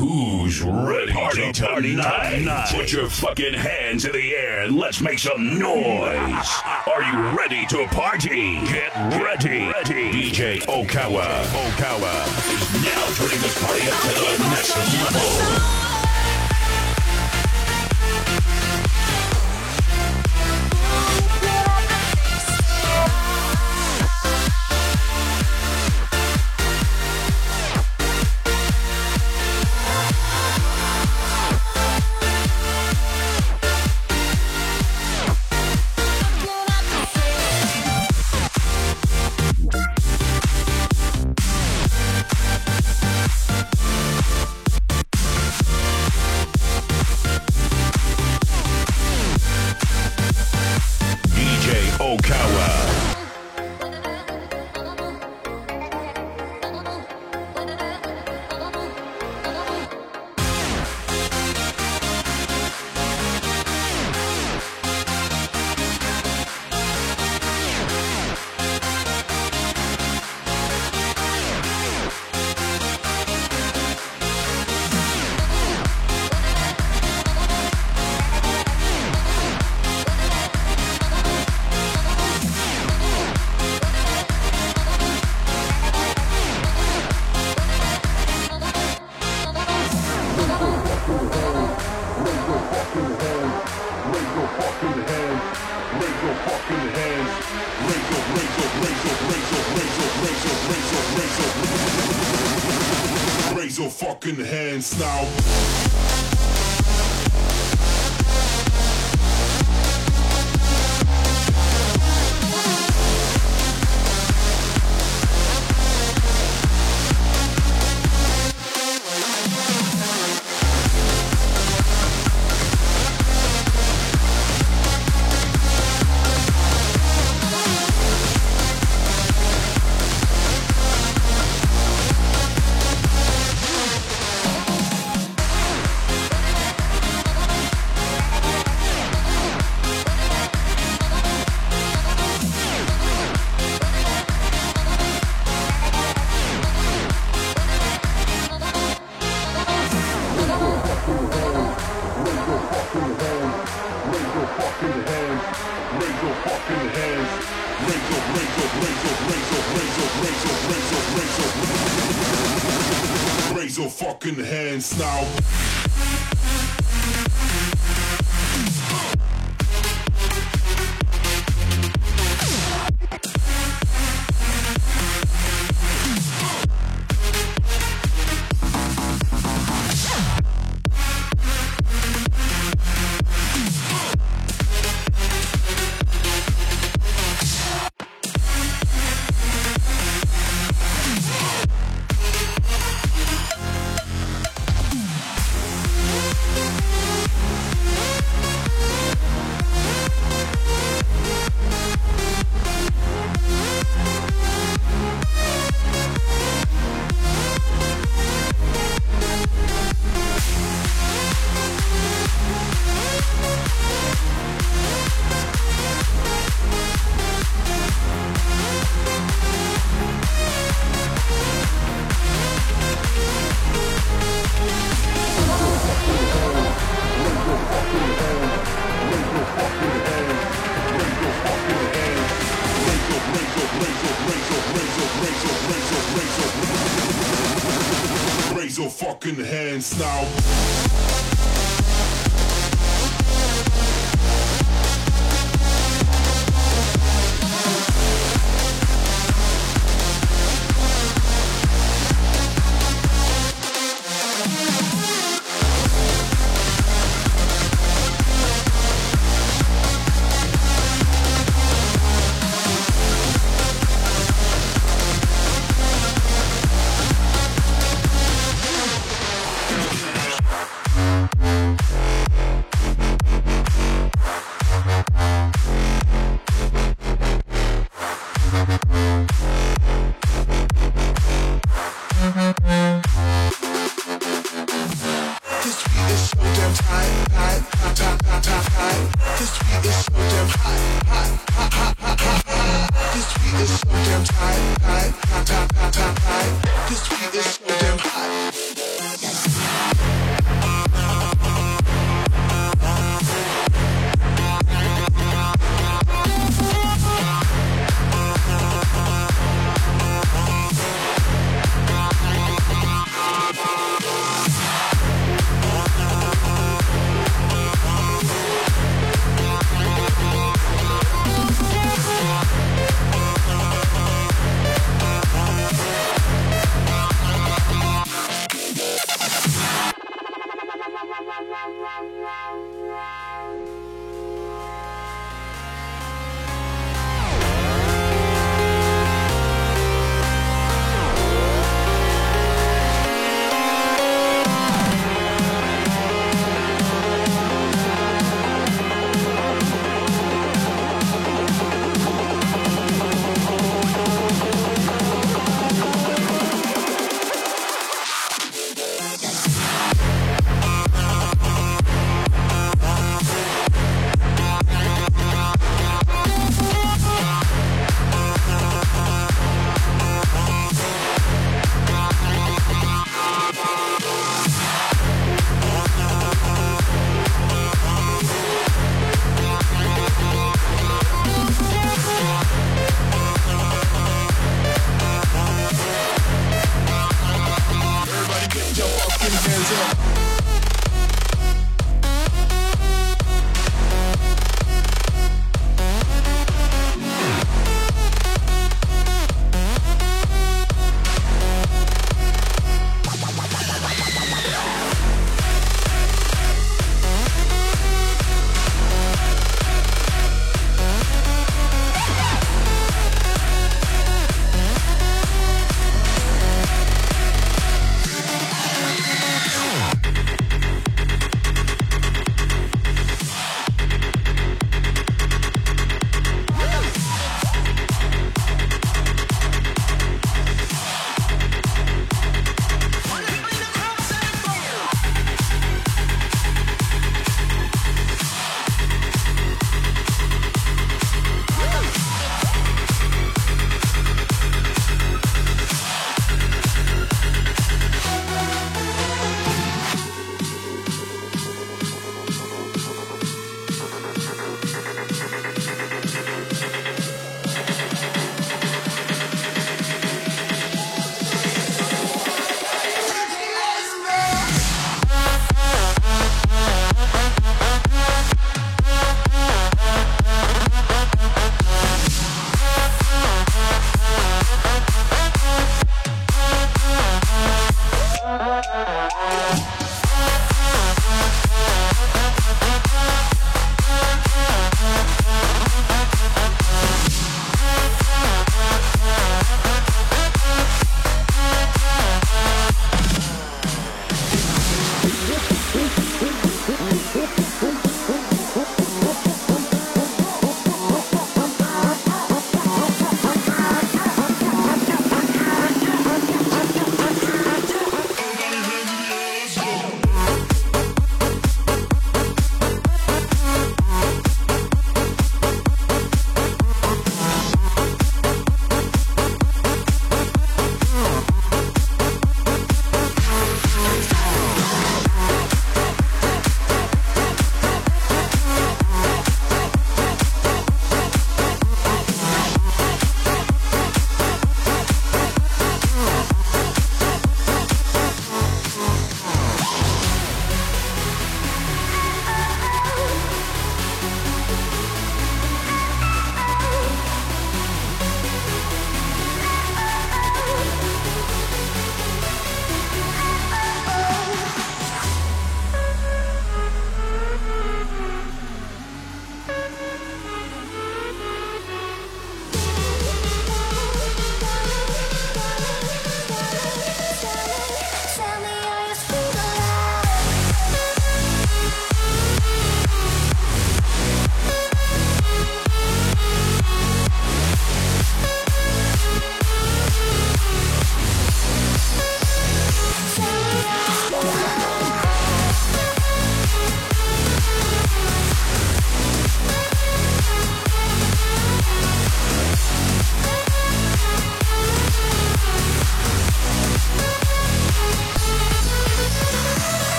Who's ready party to party tonight? tonight? Put your fucking hands in the air and let's make some noise. Are you ready to party? Get ready. ready. DJ Okawa. Okawa is now turning this party up to the next level. Fucking hands now.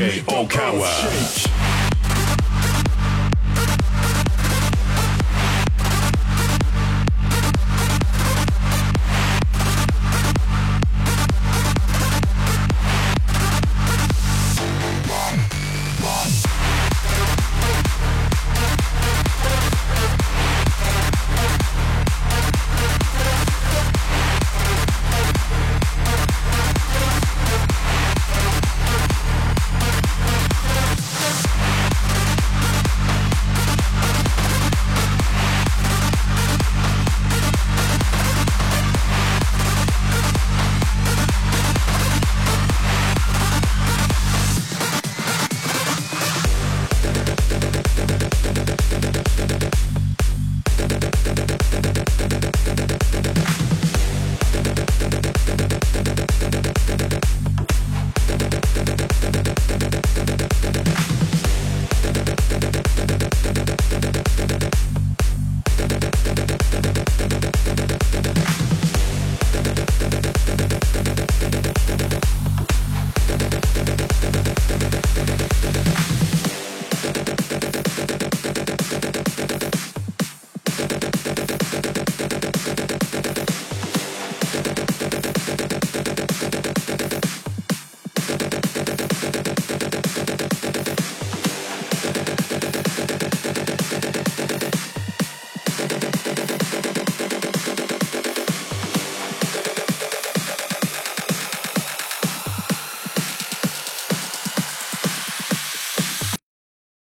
DJ Okawa.